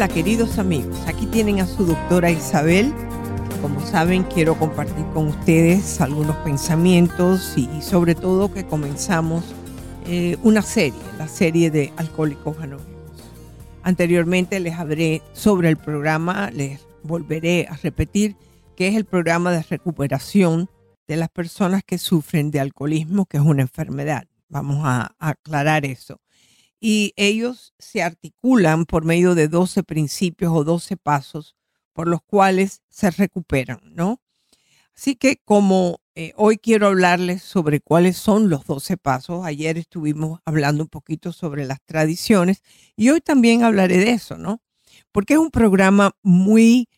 Hola queridos amigos, aquí tienen a su doctora Isabel. Como saben, quiero compartir con ustedes algunos pensamientos y, sobre todo que comenzamos eh, una serie, la serie de Alcohólicos Anónimos. Anteriormente les hablé sobre el programa, les volveré a repetir, que es el programa de recuperación de las personas que sufren de alcoholismo, que es una enfermedad. Vamos a aclarar eso y ellos se articulan por medio de 12 principios o 12 pasos por los cuales se recuperan, ¿no? Así que como eh, hoy quiero hablarles sobre cuáles son los 12 pasos, ayer estuvimos hablando un poquito sobre las tradiciones y hoy también hablaré de eso, ¿no? Porque es un programa muy,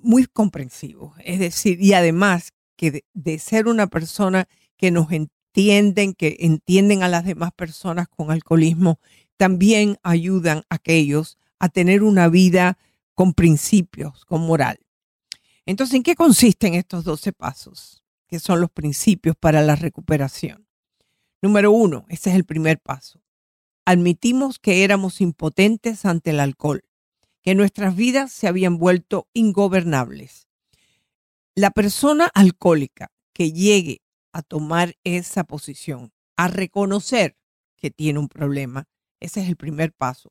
muy comprensivo, es decir, y además que de, de ser una persona que nos entienden, que entienden a las demás personas con alcoholismo, también ayudan a aquellos a tener una vida con principios, con moral. Entonces, ¿en qué consisten estos 12 pasos? Que son los principios para la recuperación. Número uno, ese es el primer paso. Admitimos que éramos impotentes ante el alcohol, que nuestras vidas se habían vuelto ingobernables. La persona alcohólica que llegue a tomar esa posición, a reconocer que tiene un problema. Ese es el primer paso.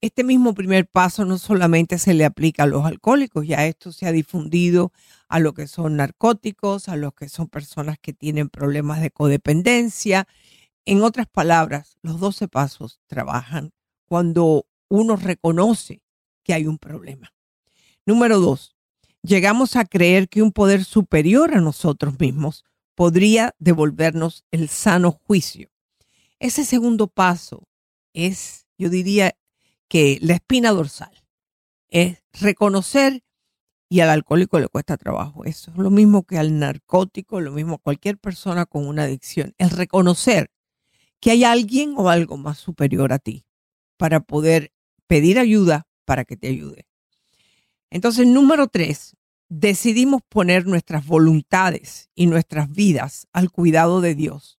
Este mismo primer paso no solamente se le aplica a los alcohólicos, ya esto se ha difundido a lo que son narcóticos, a los que son personas que tienen problemas de codependencia. En otras palabras, los 12 pasos trabajan cuando uno reconoce que hay un problema. Número dos, llegamos a creer que un poder superior a nosotros mismos podría devolvernos el sano juicio. Ese segundo paso es, yo diría que la espina dorsal, es reconocer y al alcohólico le cuesta trabajo. Eso es lo mismo que al narcótico, lo mismo a cualquier persona con una adicción. El reconocer que hay alguien o algo más superior a ti para poder pedir ayuda para que te ayude. Entonces, número tres, decidimos poner nuestras voluntades y nuestras vidas al cuidado de Dios,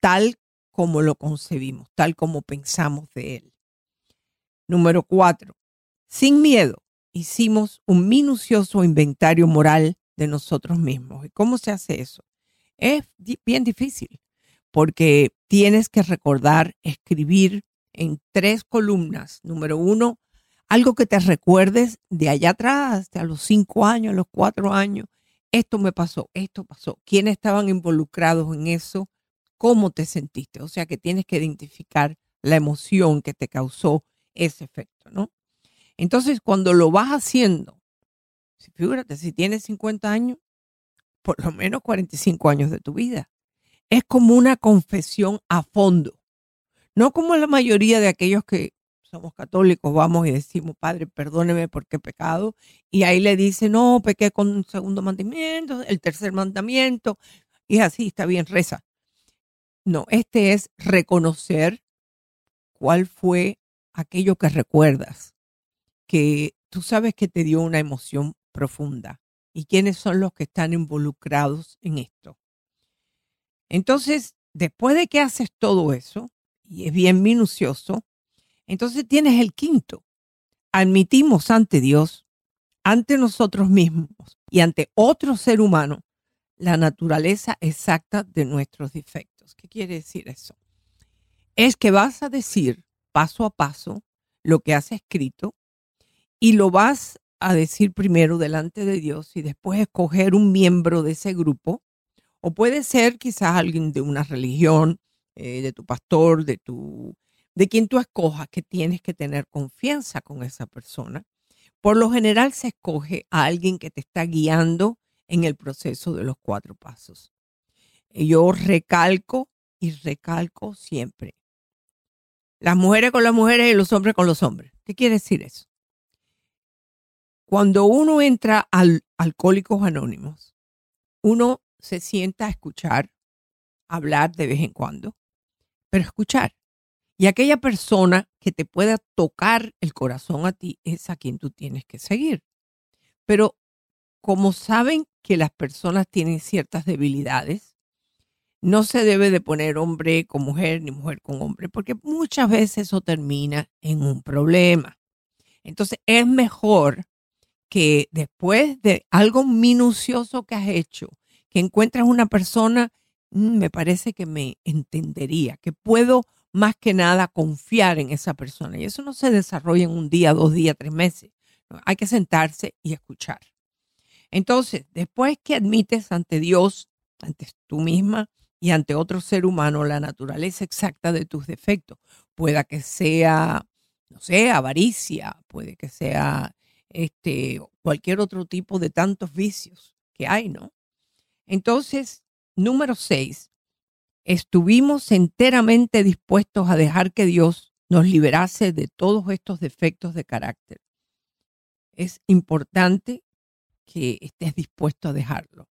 tal como lo concebimos, tal como pensamos de Él. Número cuatro, sin miedo, hicimos un minucioso inventario moral de nosotros mismos. ¿Y cómo se hace eso? Es bien difícil, porque tienes que recordar, escribir en tres columnas. Número uno, algo que te recuerdes de allá atrás, de a los cinco años, a los cuatro años. Esto me pasó, esto pasó. ¿Quiénes estaban involucrados en eso? ¿Cómo te sentiste? O sea que tienes que identificar la emoción que te causó ese efecto, ¿no? Entonces, cuando lo vas haciendo, fíjate, si tienes 50 años, por lo menos 45 años de tu vida, es como una confesión a fondo. No como la mayoría de aquellos que somos católicos, vamos y decimos, Padre, perdóneme porque he pecado. Y ahí le dice, no, pequé con un segundo mandamiento, el tercer mandamiento. Y así, está bien, reza. No, este es reconocer cuál fue aquello que recuerdas, que tú sabes que te dio una emoción profunda y quiénes son los que están involucrados en esto. Entonces, después de que haces todo eso, y es bien minucioso, entonces tienes el quinto. Admitimos ante Dios, ante nosotros mismos y ante otro ser humano la naturaleza exacta de nuestros defectos. ¿Qué quiere decir eso? Es que vas a decir paso a paso lo que has escrito y lo vas a decir primero delante de Dios y después escoger un miembro de ese grupo. O puede ser quizás alguien de una religión, eh, de tu pastor, de tu de quien tú escojas que tienes que tener confianza con esa persona. Por lo general se escoge a alguien que te está guiando en el proceso de los cuatro pasos. Yo recalco y recalco siempre. las mujeres con las mujeres y los hombres con los hombres. ¿Qué quiere decir eso? Cuando uno entra al Alcohólicos Anónimos, uno se sienta a escuchar, hablar de vez en cuando, pero escuchar. Y aquella persona que te pueda tocar el corazón a ti es a quien tú tienes que seguir. Pero como saben que las personas tienen ciertas debilidades, no se debe de poner hombre con mujer ni mujer con hombre, porque muchas veces eso termina en un problema. Entonces es mejor que después de algo minucioso que has hecho, que encuentras una persona, mm, me parece que me entendería, que puedo más que nada confiar en esa persona. Y eso no se desarrolla en un día, dos días, tres meses. hay que sentarse y escuchar. Entonces, después que admites ante Dios, ante tú misma y ante otro ser humano la naturaleza exacta de tus defectos, pueda que sea, no sé, avaricia, puede que sea este, cualquier otro tipo de tantos vicios que hay, ¿no? Entonces, número seis, estuvimos enteramente dispuestos a dejar que Dios nos liberase de todos estos defectos de carácter. Es importante que estés dispuesto a dejarlo.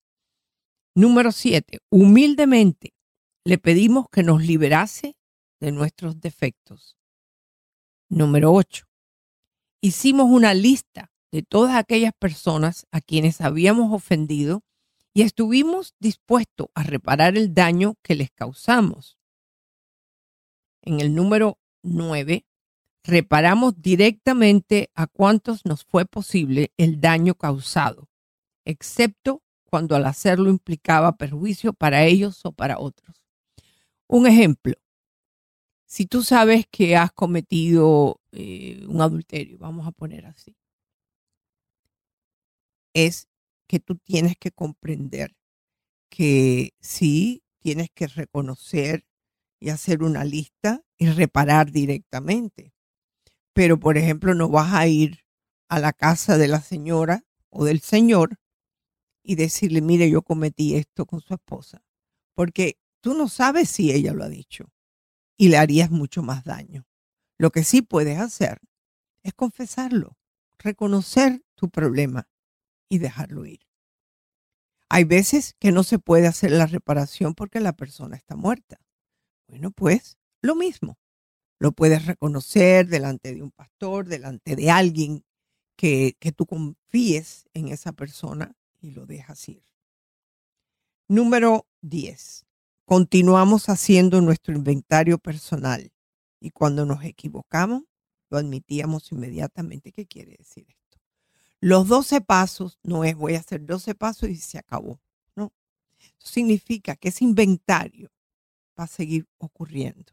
Número siete, humildemente le pedimos que nos liberase de nuestros defectos. Número ocho, hicimos una lista de todas aquellas personas a quienes habíamos ofendido y estuvimos dispuestos a reparar el daño que les causamos. En el número 9, reparamos directamente a cuantos nos fue posible el daño causado, excepto cuando al hacerlo implicaba perjuicio para ellos o para otros. Un ejemplo, si tú sabes que has cometido eh, un adulterio, vamos a poner así, es que tú tienes que comprender que sí, tienes que reconocer y hacer una lista y reparar directamente. Pero, por ejemplo, no vas a ir a la casa de la señora o del señor y decirle, mire, yo cometí esto con su esposa, porque tú no sabes si ella lo ha dicho y le harías mucho más daño. Lo que sí puedes hacer es confesarlo, reconocer tu problema y dejarlo ir. Hay veces que no se puede hacer la reparación porque la persona está muerta. Bueno, pues lo mismo. Lo puedes reconocer delante de un pastor, delante de alguien que, que tú confíes en esa persona y lo dejas ir. Número 10. Continuamos haciendo nuestro inventario personal y cuando nos equivocamos, lo admitíamos inmediatamente. ¿Qué quiere decir esto? Los 12 pasos no es voy a hacer 12 pasos y se acabó. No. Significa que ese inventario va a seguir ocurriendo.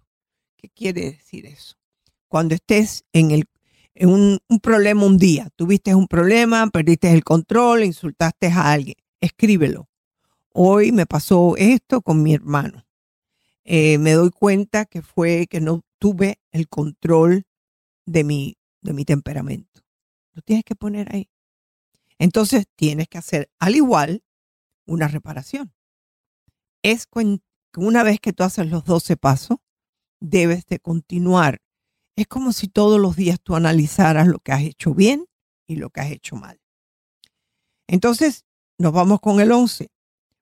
¿Qué quiere decir eso? Cuando estés en, el, un, un problema un día, tuviste un problema, perdiste el control, insultaste a alguien, escríbelo. Hoy me pasó esto con mi hermano. Eh, me doy cuenta que fue que no tuve el control de mi, de mi temperamento. Lo tienes que poner ahí. Entonces tienes que hacer al igual una reparación. Es que una vez que tú haces los 12 pasos, debes de continuar. Es como si todos los días tú analizaras lo que has hecho bien y lo que has hecho mal. Entonces, nos vamos con el 11.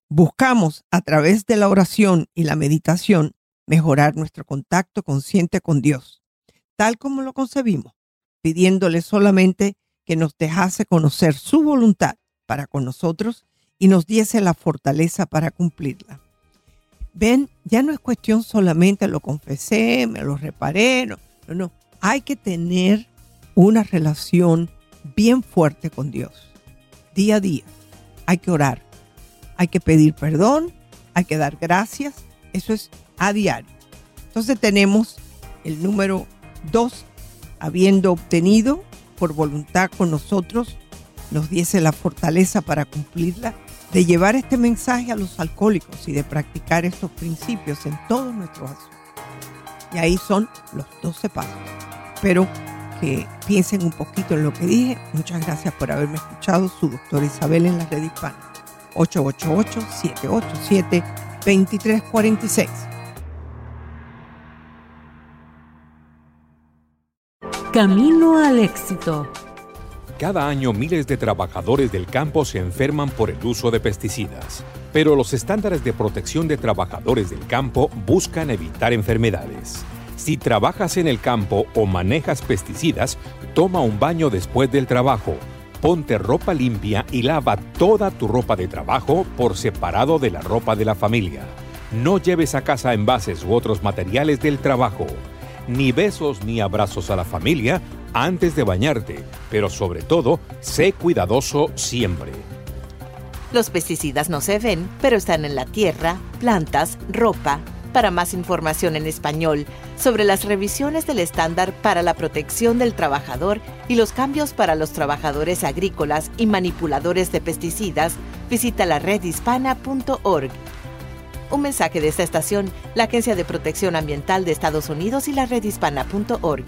Buscamos a través de la oración y la meditación mejorar nuestro contacto consciente con Dios, tal como lo concebimos, pidiéndole solamente que nos dejase conocer su voluntad para con nosotros y nos diese la fortaleza para cumplirla. Ven, ya no es cuestión solamente lo confesé, me lo reparé, no, no, no. Hay que tener una relación bien fuerte con Dios, día a día. Hay que orar, hay que pedir perdón, hay que dar gracias, eso es a diario. Entonces tenemos el número dos, habiendo obtenido por voluntad con nosotros, nos diese la fortaleza para cumplirla, de llevar este mensaje a los alcohólicos y de practicar estos principios en todos nuestros asuntos. Y ahí son los 12 pasos. Espero que piensen un poquito en lo que dije. Muchas gracias por haberme escuchado. Su doctora Isabel en la red hispana. 888-787-2346. Camino al éxito. Cada año miles de trabajadores del campo se enferman por el uso de pesticidas, pero los estándares de protección de trabajadores del campo buscan evitar enfermedades. Si trabajas en el campo o manejas pesticidas, toma un baño después del trabajo. Ponte ropa limpia y lava toda tu ropa de trabajo por separado de la ropa de la familia. No lleves a casa envases u otros materiales del trabajo. Ni besos ni abrazos a la familia antes de bañarte, pero sobre todo, sé cuidadoso siempre. Los pesticidas no se ven, pero están en la tierra, plantas, ropa. Para más información en español sobre las revisiones del estándar para la protección del trabajador y los cambios para los trabajadores agrícolas y manipuladores de pesticidas, visita la redhispana.org. Un mensaje de esta estación, la Agencia de Protección Ambiental de Estados Unidos y la redhispana.org.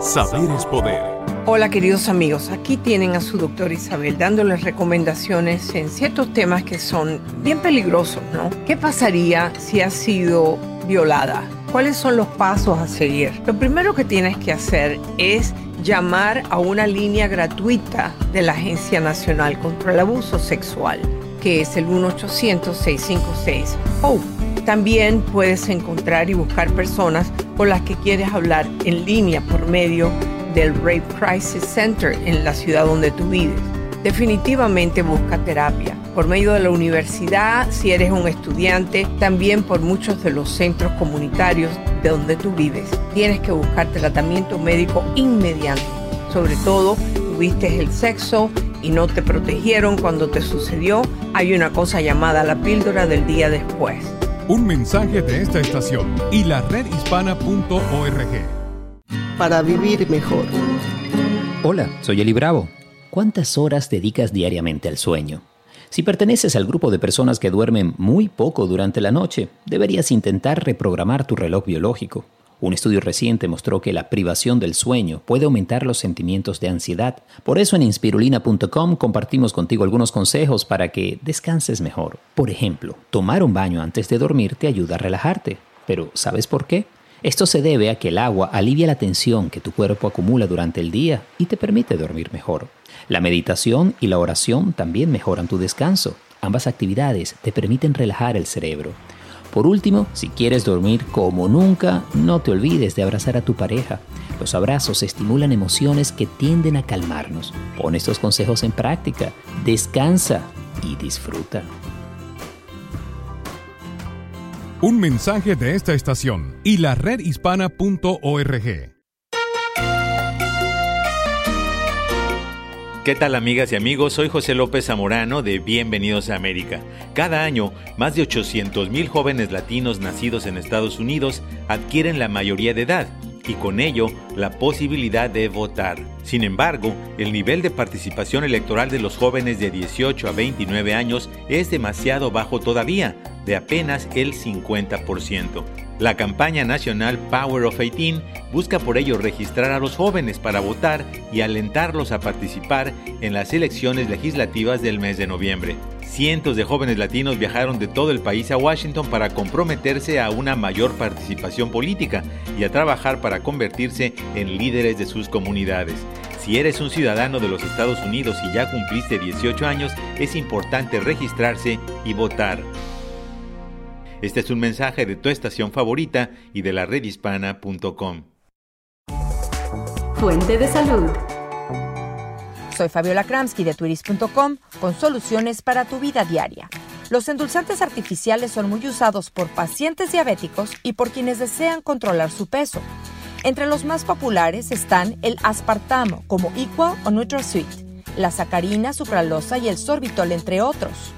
Saber es poder. Hola queridos amigos, aquí tienen a su doctora Isabel dándoles recomendaciones en ciertos temas que son bien peligrosos, ¿no? ¿Qué pasaría si has sido violada? ¿Cuáles son los pasos a seguir? Lo primero que tienes que hacer es llamar a una línea gratuita de la Agencia Nacional contra el Abuso Sexual, que es el 1-800-656-HOPE. También puedes encontrar y buscar personas con las que quieres hablar en línea por medio del Rape Crisis Center en la ciudad donde tú vives. Definitivamente busca terapia por medio de la universidad, si eres un estudiante, también por muchos de los centros comunitarios de donde tú vives. Tienes que buscar tratamiento médico inmediato. Sobre todo, tuviste el sexo y no te protegieron cuando te sucedió, hay una cosa llamada la píldora del día después. Un mensaje de esta estación y la redhispana.org. Para vivir mejor. Hola, soy Eli Bravo. ¿Cuántas horas dedicas diariamente al sueño? Si perteneces al grupo de personas que duermen muy poco durante la noche, deberías intentar reprogramar tu reloj biológico. Un estudio reciente mostró que la privación del sueño puede aumentar los sentimientos de ansiedad. Por eso en inspirulina.com compartimos contigo algunos consejos para que descanses mejor. Por ejemplo, tomar un baño antes de dormir te ayuda a relajarte. Pero ¿sabes por qué? Esto se debe a que el agua alivia la tensión que tu cuerpo acumula durante el día y te permite dormir mejor. La meditación y la oración también mejoran tu descanso. Ambas actividades te permiten relajar el cerebro. Por último, si quieres dormir como nunca, no te olvides de abrazar a tu pareja. Los abrazos estimulan emociones que tienden a calmarnos. Pon estos consejos en práctica, descansa y disfruta. Un mensaje de esta estación y la redhispana.org. ¿Qué tal amigas y amigos? Soy José López Zamorano de Bienvenidos a América. Cada año, más de 800.000 jóvenes latinos nacidos en Estados Unidos adquieren la mayoría de edad y con ello la posibilidad de votar. Sin embargo, el nivel de participación electoral de los jóvenes de 18 a 29 años es demasiado bajo todavía, de apenas el 50%. La campaña nacional Power of 18 busca por ello registrar a los jóvenes para votar y alentarlos a participar en las elecciones legislativas del mes de noviembre. Cientos de jóvenes latinos viajaron de todo el país a Washington para comprometerse a una mayor participación política y a trabajar para convertirse en líderes de sus comunidades. Si eres un ciudadano de los Estados Unidos y ya cumpliste 18 años, es importante registrarse y votar. Este es un mensaje de tu estación favorita y de la redhispana.com. Fuente de salud. Soy Fabiola Kramsky de turis.com con soluciones para tu vida diaria. Los endulzantes artificiales son muy usados por pacientes diabéticos y por quienes desean controlar su peso. Entre los más populares están el aspartamo como Equal o NutraSweet, la sacarina, sucralosa y el sorbitol entre otros.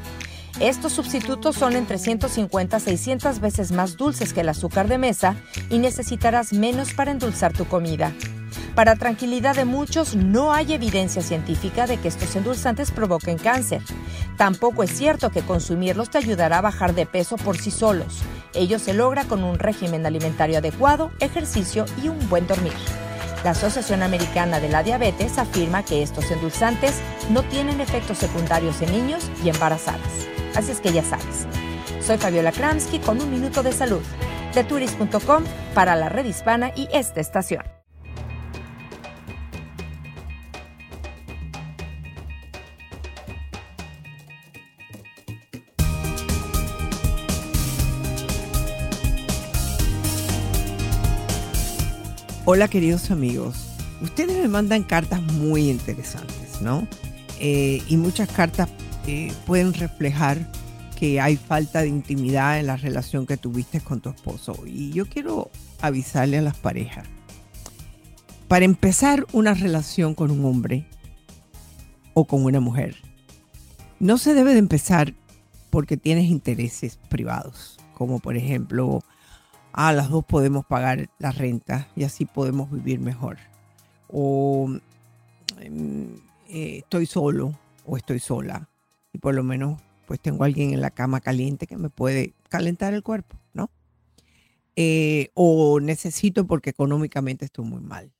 Estos sustitutos son entre 150 a 600 veces más dulces que el azúcar de mesa y necesitarás menos para endulzar tu comida. Para tranquilidad de muchos, no hay evidencia científica de que estos endulzantes provoquen cáncer. Tampoco es cierto que consumirlos te ayudará a bajar de peso por sí solos. Ello se logra con un régimen alimentario adecuado, ejercicio y un buen dormir. La Asociación Americana de la Diabetes afirma que estos endulzantes no tienen efectos secundarios en niños y embarazadas. Así es que ya sabes. Soy Fabiola Kramsky con un minuto de salud. De turis.com para la red hispana y esta estación. Hola queridos amigos, ustedes me mandan cartas muy interesantes, ¿no? Eh, y muchas cartas eh, pueden reflejar que hay falta de intimidad en la relación que tuviste con tu esposo. Y yo quiero avisarle a las parejas. Para empezar una relación con un hombre o con una mujer, no se debe de empezar porque tienes intereses privados, como por ejemplo, a ah, las dos podemos pagar la renta y así podemos vivir mejor. O em, eh, estoy solo o estoy sola y por lo menos pues tengo alguien en la cama caliente que me puede calentar el cuerpo, ¿no? Eh, o necesito porque económicamente estoy muy mal.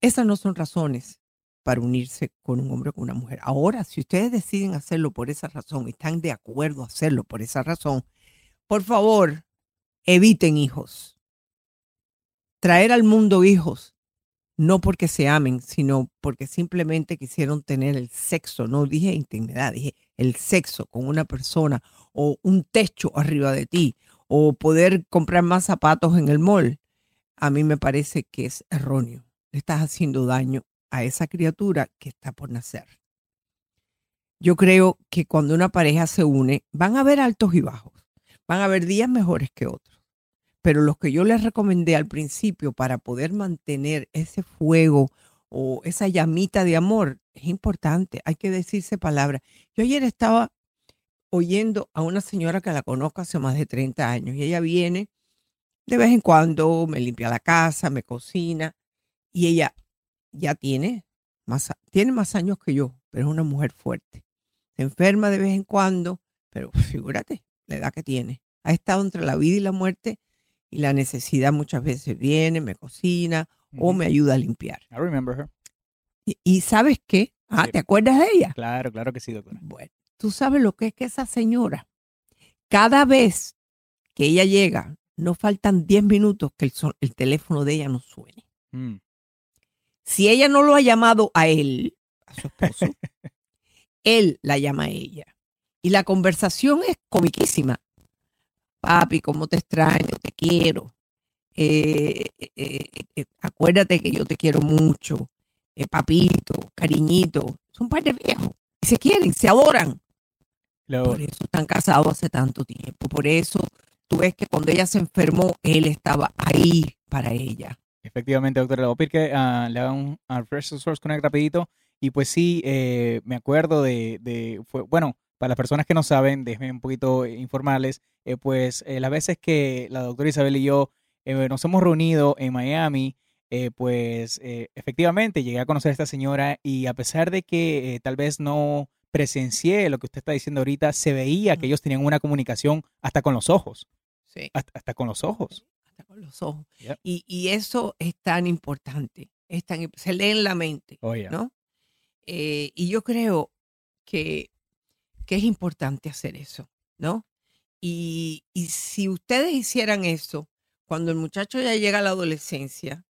Esas no son razones para unirse con un hombre o con una mujer. Ahora, si ustedes deciden hacerlo por esa razón y están de acuerdo a hacerlo por esa razón, por favor, eviten hijos. Traer al mundo hijos, no porque se amen, sino porque simplemente quisieron tener el sexo, no dije intimidad, dije el sexo con una persona o un techo arriba de ti o poder comprar más zapatos en el mall, a mí me parece que es erróneo. Estás haciendo daño a esa criatura que está por nacer. Yo creo que cuando una pareja se une, van a haber altos y bajos, van a haber días mejores que otros pero los que yo les recomendé al principio para poder mantener ese fuego o esa llamita de amor es importante, hay que decirse palabras. Yo ayer estaba oyendo a una señora que la conozco hace más de 30 años y ella viene de vez en cuando, me limpia la casa, me cocina y ella ya tiene más, tiene más años que yo, pero es una mujer fuerte. Se enferma de vez en cuando, pero figúrate la edad que tiene. Ha estado entre la vida y la muerte y la necesidad muchas veces viene, me cocina o me ayuda a limpiar. I remember her. Y, ¿sabes qué? Ah, ¿te acuerdas de ella? Claro, claro que sí, doctora. Bueno, tú sabes lo que es que esa señora, cada vez que ella llega, no faltan 10 minutos que el, el, teléfono de ella no suene. Mm. Si ella no lo ha llamado a él, a su esposo, él la llama a ella. Y la conversación es comiquísima papi, cómo te extraño, te quiero. Eh, eh, eh, acuérdate que yo te quiero mucho. papito, cariñito. Son padres viejos. Y se quieren, se adoran. Por eso están casados hace tanto tiempo. Por eso tú ves que cuando ella se enfermó, él estaba ahí para ella. Efectivamente, doctora. Le voy a pedir que ah, le haga un Fresh Source Connect rapidito. Y pues sí, me acuerdo de, de fue, bueno, para las personas que no saben, déjenme un poquito informales, eh, pues eh, las veces que la doctora Isabel y yo eh, nos hemos reunido en Miami, pues efectivamente llegué a conocer a esta señora y a pesar de que tal vez no presencié lo que usted está diciendo ahorita, se veía que ellos tenían una comunicación hasta con los ojos. Sí. Hasta, con los ojos. Hasta con los ojos. Y, eso es tan importante. Es tan, se lee en la mente. Oh, ¿no? y yo creo que que es importante hacer eso, ¿no? Y, si ustedes hicieran eso, cuando el muchacho ya llega a la adolescencia,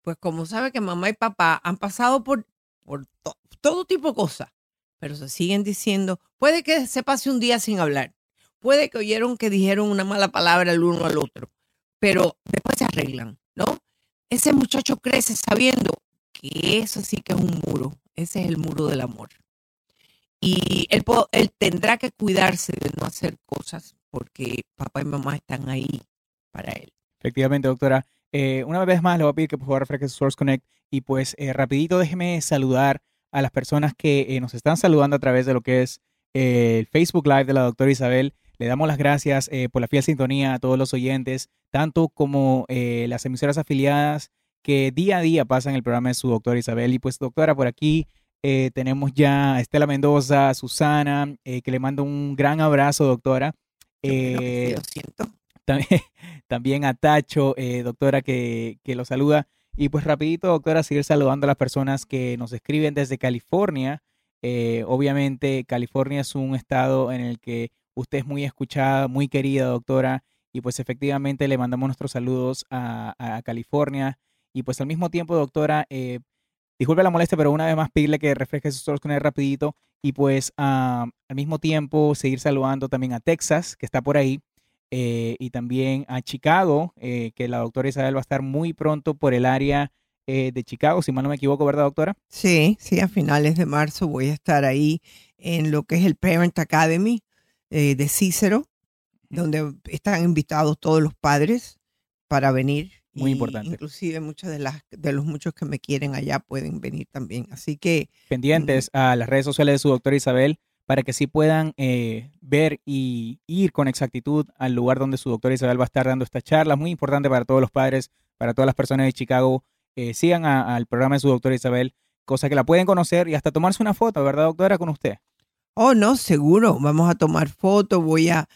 pues como sabe que mamá y papá han pasado por, por todo tipo de cosas, pero se siguen diciendo, puede que se pase un día sin hablar, puede que oyeron que dijeron una mala palabra el uno al otro, pero después se arreglan, ¿no? Ese muchacho crece sabiendo que eso sí que es un muro, ese es el muro del amor. Y él, él tendrá que cuidarse de no hacer cosas porque papá y mamá están ahí para él. Efectivamente, doctora. Eh, una vez más le voy a pedir que por favor refresque Source Connect y pues eh, rapidito déjeme saludar a las personas que eh, nos están saludando a través de lo que es el Facebook Live de la doctora Isabel. Le damos las gracias por la fiel sintonía a todos los oyentes, tanto como las emisoras afiliadas que día a día pasan el programa de su doctora Isabel. Y pues doctora, por aquí eh, tenemos ya a Estela Mendoza, a Susana, eh, que le mando un gran abrazo, doctora. Eh, siento. También, también, a Tacho, doctora, que, que, lo saluda. Y pues rapidito, doctora, seguir saludando a las personas que nos escriben desde California. obviamente, California es un estado en el que usted es muy escuchada, muy querida, doctora. Y pues efectivamente le mandamos nuestros saludos a, a California. Y pues al mismo tiempo, doctora, eh, Disculpe la molestia, pero una vez más pedirle que refresque sus ojos con él rapidito y pues al mismo tiempo seguir saludando también a Texas, que está por ahí. eh, y también a Chicago, eh, que la doctora Isabel va a estar muy pronto por el área eh, de Chicago, si mal no me equivoco, ¿verdad, doctora? Sí, sí, a finales de marzo voy a estar ahí en lo que es el Parent Academy de Cícero, donde están invitados todos los padres para venir. Muy importante. Inclusive muchos de, las, de los muchos que me quieren allá pueden venir también. Así que... Pendientes a las redes sociales de su doctora Isabel para que sí puedan eh, ver y ir con exactitud al lugar donde su doctora Isabel va a estar dando esta charla. Muy importante para todos los padres, para todas las personas de Chicago. Eh, sigan al programa de su doctora Isabel, cosa que la pueden conocer y hasta tomarse una foto, ¿verdad, doctora, con usted? Oh, no, seguro. Vamos a tomar fotos. Voy a,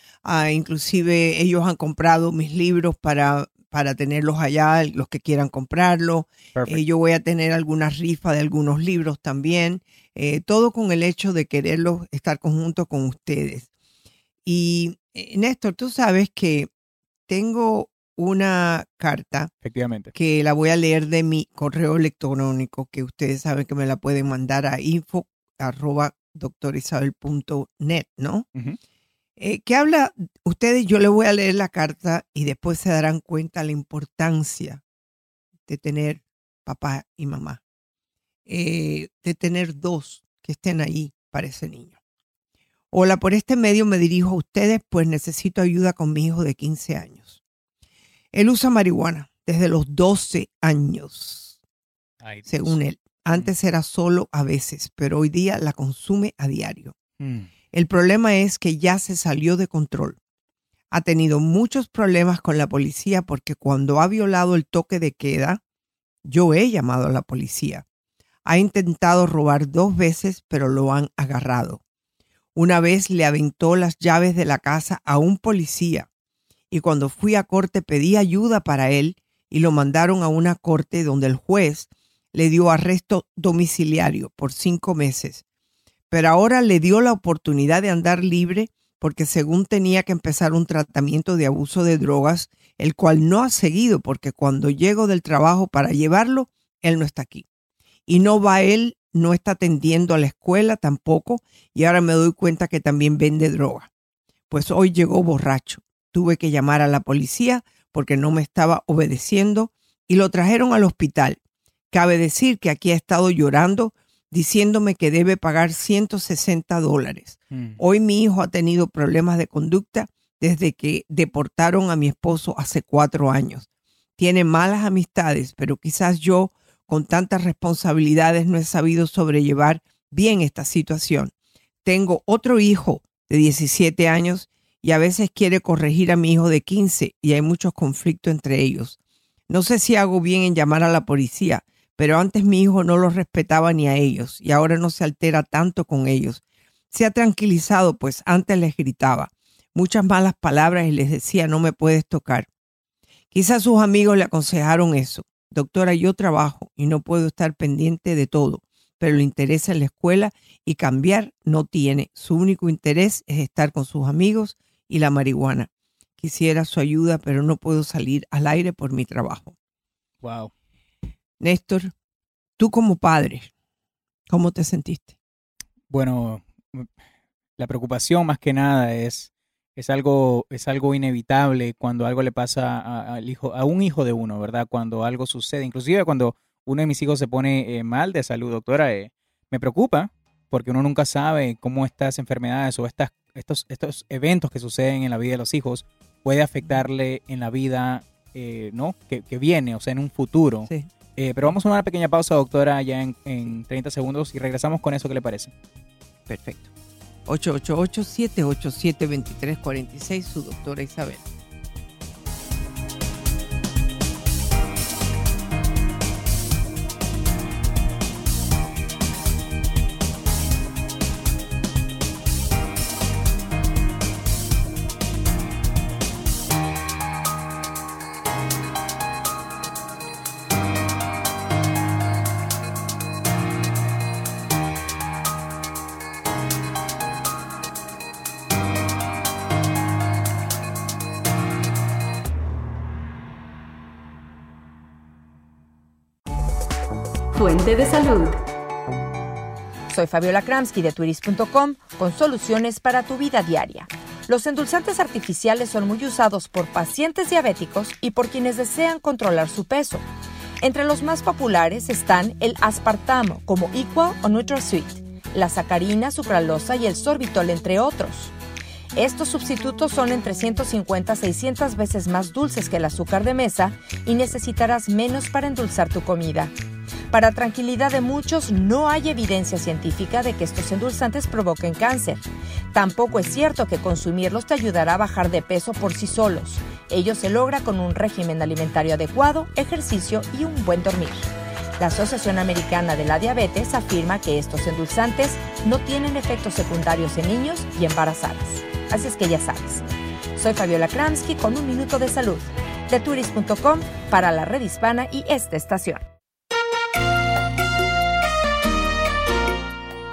inclusive ellos han comprado mis libros para, para tenerlos allá, los que quieran comprarlo. Eh, yo voy a tener algunas rifas de algunos libros también. Eh, todo con el hecho de quererlos estar conjunto con ustedes. Y eh, Néstor, tú sabes que tengo una carta Efectivamente. que la voy a leer de mi correo electrónico, que ustedes saben que me la pueden mandar a info arroba doctorisabel.net, ¿no? Eh, que habla, ustedes, yo les voy a leer la carta y después se darán cuenta la importancia de tener papá y mamá. Eh, de tener dos que estén ahí para ese niño. Hola, por este medio me dirijo a ustedes, pues necesito ayuda con mi hijo de 15 años. Él usa marihuana desde los 12 años, según él. Antes era solo a veces, pero hoy día la consume a diario. Mm. El problema es que ya se salió de control. Ha tenido muchos problemas con la policía porque cuando ha violado el toque de queda, yo he llamado a la policía. Ha intentado robar dos veces, pero lo han agarrado. Una vez le aventó las llaves de la casa a un policía y cuando fui a corte pedí ayuda para él y lo mandaron a una corte donde el juez le dio arresto domiciliario por cinco meses. Pero ahora le dio la oportunidad de andar libre porque según tenía que empezar un tratamiento de abuso de drogas, el cual no ha seguido porque cuando llego del trabajo para llevarlo, él no está aquí y no va él, no está atendiendo a la escuela tampoco y ahora me doy cuenta que también vende droga. Pues hoy llegó borracho. Tuve que llamar a la policía porque no me estaba obedeciendo y lo trajeron al hospital. Cabe decir que aquí ha estado llorando diciéndome que debe pagar 160 dólares. Mm. Hoy mi hijo ha tenido problemas de conducta desde que deportaron a mi esposo hace cuatro años. Tiene malas amistades, pero quizás yo con tantas responsabilidades no he sabido sobrellevar bien esta situación. Tengo otro hijo de 17 años y a veces quiere corregir a mi hijo de 15 y hay muchos conflictos entre ellos. No sé si hago bien en llamar a la policía, pero antes mi hijo no los respetaba ni a ellos y ahora no se altera tanto con ellos. Se ha tranquilizado, pues antes les gritaba muchas malas palabras y les decía no me puedes tocar. Quizás sus amigos le aconsejaron eso, Doctora, yo trabajo y no puedo estar pendiente de todo, pero le interesa la escuela y cambiar no tiene. Su único interés es estar con sus amigos y la marihuana. Quisiera su ayuda, pero no puedo salir al aire por mi trabajo. Wow. Néstor, tú como padre, ¿cómo te sentiste? Bueno, la preocupación más que nada es es algo, es algo inevitable cuando algo le pasa a, hijo, a un hijo de uno, ¿verdad? Cuando algo sucede, inclusive cuando uno de mis hijos se pone eh, mal de salud, doctora, eh, me preocupa porque uno nunca sabe cómo estas enfermedades o estas, estos, estos eventos que suceden en la vida de los hijos puede afectarle en la vida, eh, ¿no? Que, viene, o sea, en un futuro. Sí. Pero vamos a una pequeña pausa, doctora, ya en, en 30 segundos y regresamos con eso, ¿qué le parece? Perfecto. 888-787-2346, su doctora Isabel. Soy Fabiola Kramsky de Twiris.com con soluciones para tu vida diaria. Los endulzantes artificiales son muy usados por pacientes diabéticos y por quienes desean controlar su peso. Entre los más populares están el aspartamo como Equal o NutraSweet, la sacarina, sucralosa y el sorbitol, entre otros. Estos sustitutos son entre 150 a 600 veces más dulces que el azúcar de mesa y necesitarás menos para endulzar tu comida. Para tranquilidad de muchos, no hay evidencia científica de que estos endulzantes provoquen cáncer. Tampoco es cierto que consumirlos te ayudará a bajar de peso por sí solos. Ello se logra con un régimen alimentario adecuado, ejercicio y un buen dormir. La Asociación Americana de la Diabetes afirma que estos endulzantes no tienen efectos secundarios en niños y embarazadas. Así es que ya sabes. Soy Fabiola Kramsky con un minuto de salud de turis.com para la red hispana y esta estación.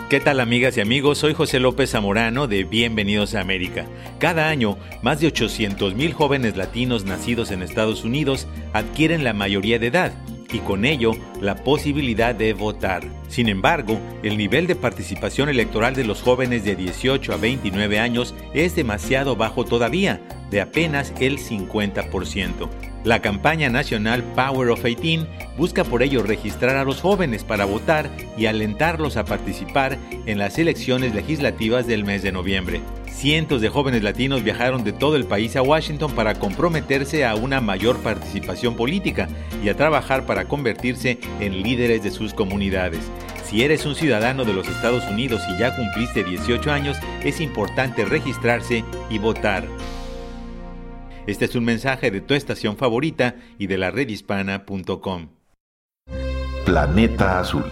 ¿Qué tal amigas y amigos? Soy José López Zamorano de Bienvenidos a América. Cada año, más de 800.000 jóvenes latinos nacidos en Estados Unidos adquieren la mayoría de edad y con ello la posibilidad de votar. Sin embargo, el nivel de participación electoral de los jóvenes de 18 a 29 años es demasiado bajo todavía, de apenas el 50%. La campaña nacional Power of 18 busca por ello registrar a los jóvenes para votar y alentarlos a participar en las elecciones legislativas del mes de noviembre. Cientos de jóvenes latinos viajaron de todo el país a Washington para comprometerse a una mayor participación política y a trabajar para convertirse en líderes de sus comunidades. Si eres un ciudadano de los Estados Unidos y ya cumpliste 18 años, es importante registrarse y votar. Este es un mensaje de tu estación favorita y de la redhispana.com. Planeta Azul.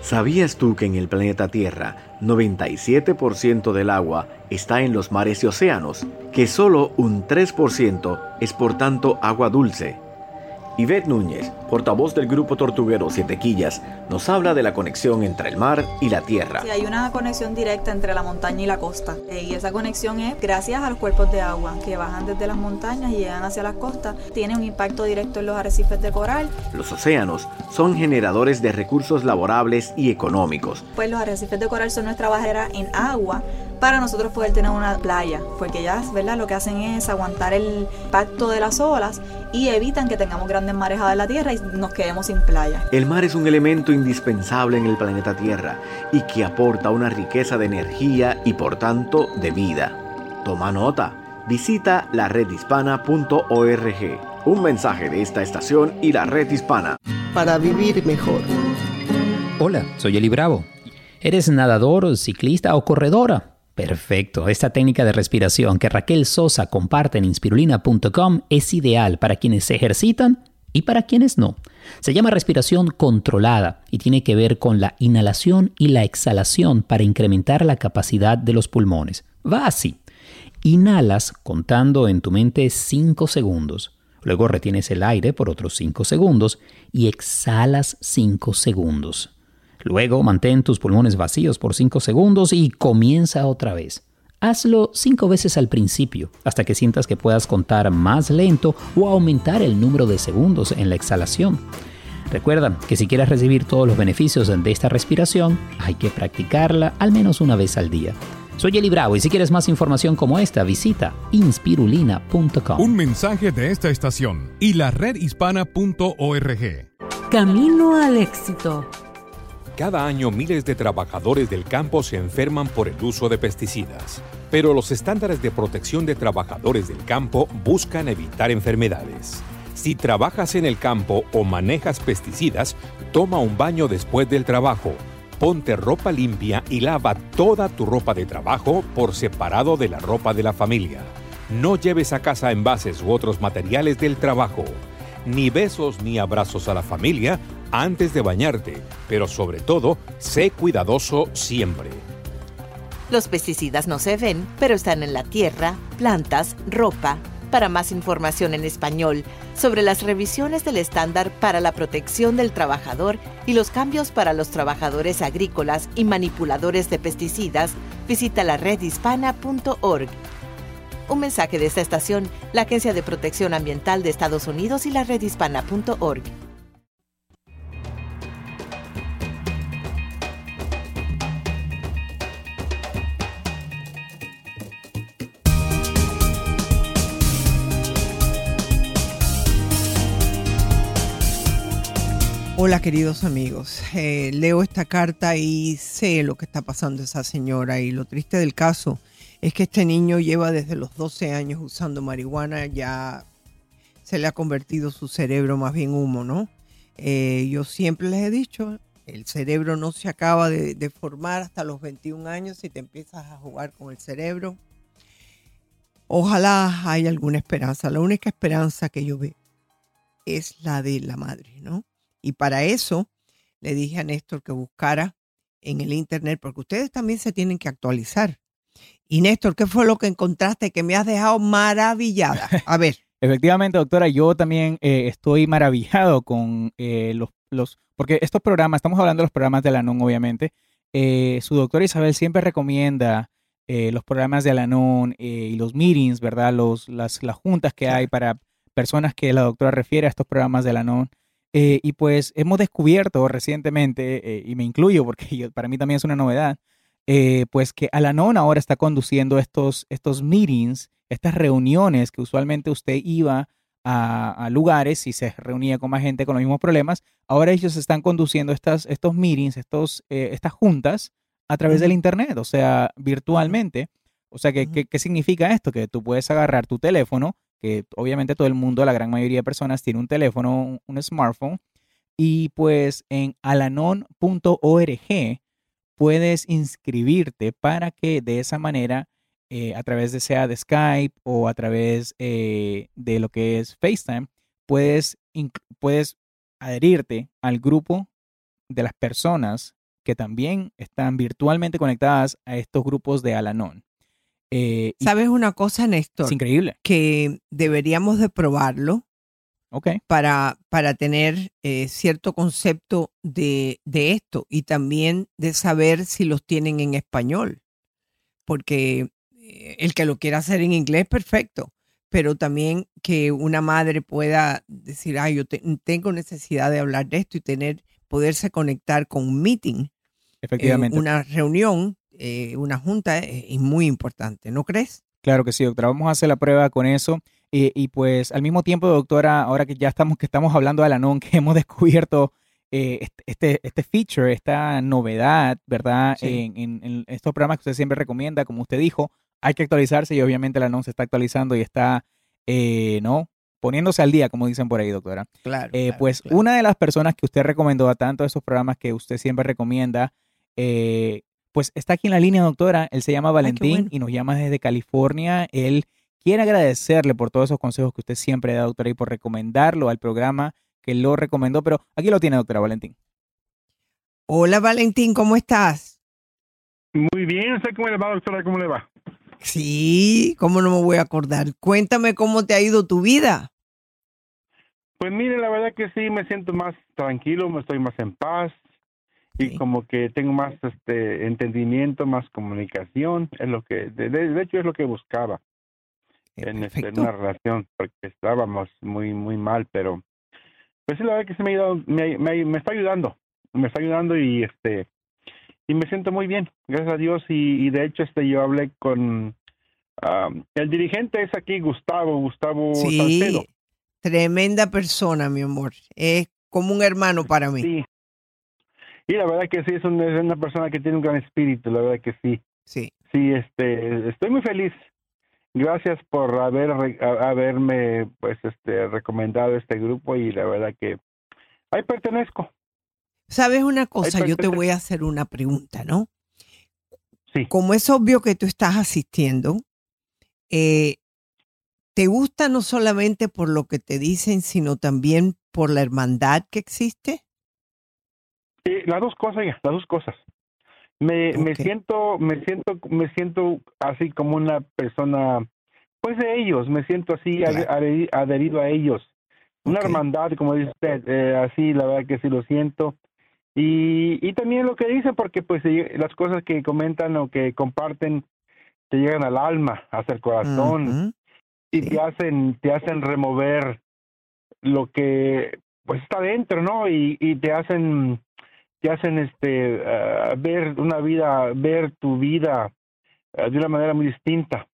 ¿Sabías tú que en el planeta Tierra 97% del agua está en los mares y océanos? Que solo un 3% es por tanto agua dulce Yvette Núñez, portavoz del grupo tortuguero Siete Quillas, nos habla de la conexión entre el mar y la tierra. Sí, hay una conexión directa entre la montaña y la costa. Eh, y esa conexión es gracias a los cuerpos de agua que bajan desde las montañas y llegan hacia las costas. Tiene un impacto directo en los arrecifes de coral. Los océanos son generadores de recursos laborables y económicos. Pues los arrecifes de coral son nuestra barrera en agua para nosotros poder tener una playa, porque ya, ¿verdad? Lo que hacen es aguantar el impacto de las olas y evitan que tengamos grandes marejadas en la Tierra y nos quedemos sin playa. El mar es un elemento indispensable en el planeta Tierra y que aporta una riqueza de energía y por tanto de vida. Toma nota. Visita la redhispana.org. Un mensaje de esta estación y la red hispana. Para vivir mejor. Hola, soy Eli Bravo. ¿Eres nadador, ciclista o corredora? Perfecto. Esta técnica de respiración que Raquel Sosa comparte en inspirulina.com es ideal para quienes se ejercitan y para quienes no. Se llama respiración controlada y tiene que ver con la inhalación y la exhalación para incrementar la capacidad de los pulmones. Va así. Inhalas contando en tu mente 5 segundos. Luego retienes el aire por otros 5 segundos y exhalas 5 segundos. Luego mantén tus pulmones vacíos por 5 segundos y comienza otra vez. Hazlo 5 veces al principio, hasta que sientas que puedas contar más lento o aumentar el número de segundos en la exhalación. Recuerda que si quieres recibir todos los beneficios de esta respiración, hay que practicarla al menos una vez al día. Soy Eli Bravo y si quieres más información como esta, visita inspirulina.com. Un mensaje de esta estación y la redhispana.org. Camino al éxito. Cada año miles de trabajadores del campo se enferman por el uso de pesticidas, pero los estándares de protección de trabajadores del campo buscan evitar enfermedades. Si trabajas en el campo o manejas pesticidas, toma un baño después del trabajo, ponte ropa limpia y lava toda tu ropa de trabajo por separado de la ropa de la familia. No lleves a casa envases u otros materiales del trabajo. Ni besos ni abrazos a la familia antes de bañarte, pero sobre todo, sé cuidadoso siempre. Los pesticidas no se ven, pero están en la tierra, plantas, ropa. Para más información en español sobre las revisiones del estándar para la protección del trabajador y los cambios para los trabajadores agrícolas y manipuladores de pesticidas, visita la redhispana.org. Un mensaje de esta estación, la Agencia de Protección Ambiental de Estados Unidos y la redhispana.org. Hola queridos amigos, eh, leo esta carta y sé lo que está pasando esa señora y lo triste del caso es que este niño lleva desde los 12 años usando marihuana, ya se le ha convertido su cerebro más bien humo, ¿no? Eh, yo siempre les he dicho, el cerebro no se acaba de, de formar hasta los 21 años si te empiezas a jugar con el cerebro. Ojalá haya alguna esperanza. La única esperanza que yo veo es la de la madre, ¿no? Y para eso le dije a Néstor que buscara en el Internet, porque ustedes también se tienen que actualizar. Y Néstor, ¿qué fue lo que encontraste que me has dejado maravillada? A ver. Efectivamente, doctora, yo también eh, estoy maravillado con eh, los, los, porque estos programas, estamos hablando de los programas de Alanon, obviamente. Eh, su doctora Isabel siempre recomienda los programas de Alanon y los meetings, ¿verdad? Los, las, las juntas que hay para personas que la doctora refiere a estos programas de Alanon. Eh, y pues hemos descubierto recientemente, eh, y me incluyo porque para mí también es una novedad, eh, pues que Alanon ahora está conduciendo estos, estos meetings, estas reuniones que usualmente usted iba a, lugares y se reunía con más gente con los mismos problemas. Ahora ellos están conduciendo estas, estos meetings, estos, estas juntas a través del Internet, o sea, virtualmente. O sea, ¿qué, qué significa esto? Que tú puedes agarrar tu teléfono, que obviamente todo el mundo, la gran mayoría de personas tiene un teléfono, un smartphone, y pues en alanon.org puedes inscribirte para que de esa manera, eh, a través de sea de Skype o a través eh, de lo que es FaceTime, puedes, puedes adherirte al grupo de las personas que también están virtualmente conectadas a estos grupos de Alanon. Eh, ¿Sabes una cosa, Néstor? Es increíble. Que deberíamos de probarlo okay. para, para tener eh, cierto concepto de, de, esto y también de saber si los tienen en español. Porque eh, el que lo quiera hacer en inglés, perfecto. Pero también que una madre pueda decir, ay, yo tengo necesidad de hablar de esto y tener, poderse conectar con un meeting. Efectivamente. una reunión eh, una junta es, muy importante, ¿no crees? Claro que sí, doctora. Vamos a hacer la prueba con eso. y pues al mismo tiempo, doctora, ahora que ya estamos, que estamos hablando de Alanon, que hemos descubierto eh, este, este feature, esta novedad, ¿verdad? En, estos programas que usted siempre recomienda, como usted dijo, hay que actualizarse y obviamente Alanon se está actualizando y está, eh, ¿no? Poniéndose al día, como dicen por ahí, doctora. Claro. pues una de las personas que usted recomendó a tanto esos programas que usted siempre recomienda, eh, pues está aquí en la línea, doctora. Él se llama Valentín y nos llama desde California. Él quiere agradecerle por todos esos consejos que usted siempre da, doctora, y por recomendarlo al programa que lo recomendó. Pero aquí lo tiene, doctora Valentín. Hola, Valentín, ¿cómo estás? Muy bien, sé cómo le va, doctora, ¿cómo le va? Sí, ¿cómo no me voy a acordar? Cuéntame cómo te ha ido tu vida. Pues mire, la verdad que sí, me siento más tranquilo, me estoy más en paz, y como que tengo más este entendimiento, más comunicación, es lo que, de, hecho es lo que buscaba eh, en, este, una relación, porque estábamos muy, muy mal, pero pues sí, la verdad que se me ha ido, me, me, está ayudando, me está ayudando y este, y me siento muy bien, gracias a Dios, y, de hecho este yo hablé con el dirigente es aquí Gustavo, Gustavo sí, Tremenda persona, mi amor, es como un hermano para mí. Sí, y la verdad que sí, es, una persona que tiene un gran espíritu, la verdad que sí. Sí. Sí, este, estoy muy feliz. Gracias por haber haberme pues este recomendado este grupo y la verdad que ahí pertenezco. ¿Sabes una cosa? Yo te voy a hacer una pregunta, ¿no? Sí. Como es obvio que tú estás asistiendo, eh, ¿te gusta no solamente por lo que te dicen, sino también por la hermandad que existe? Las dos cosas, las dos cosas. Me, me siento, me siento, me siento así como una persona, pues de ellos, me siento así adherido a ellos. Una hermandad, como dice usted, eh, así la verdad que sí lo siento. Y, y también lo que dicen, porque pues las cosas que comentan o que comparten te llegan al alma, hacia el corazón y te hacen, te hacen remover lo que pues está dentro, ¿no? Y, y te hacen te hacen este ah, ver una vida, ver tu vida ah, de una manera muy distinta.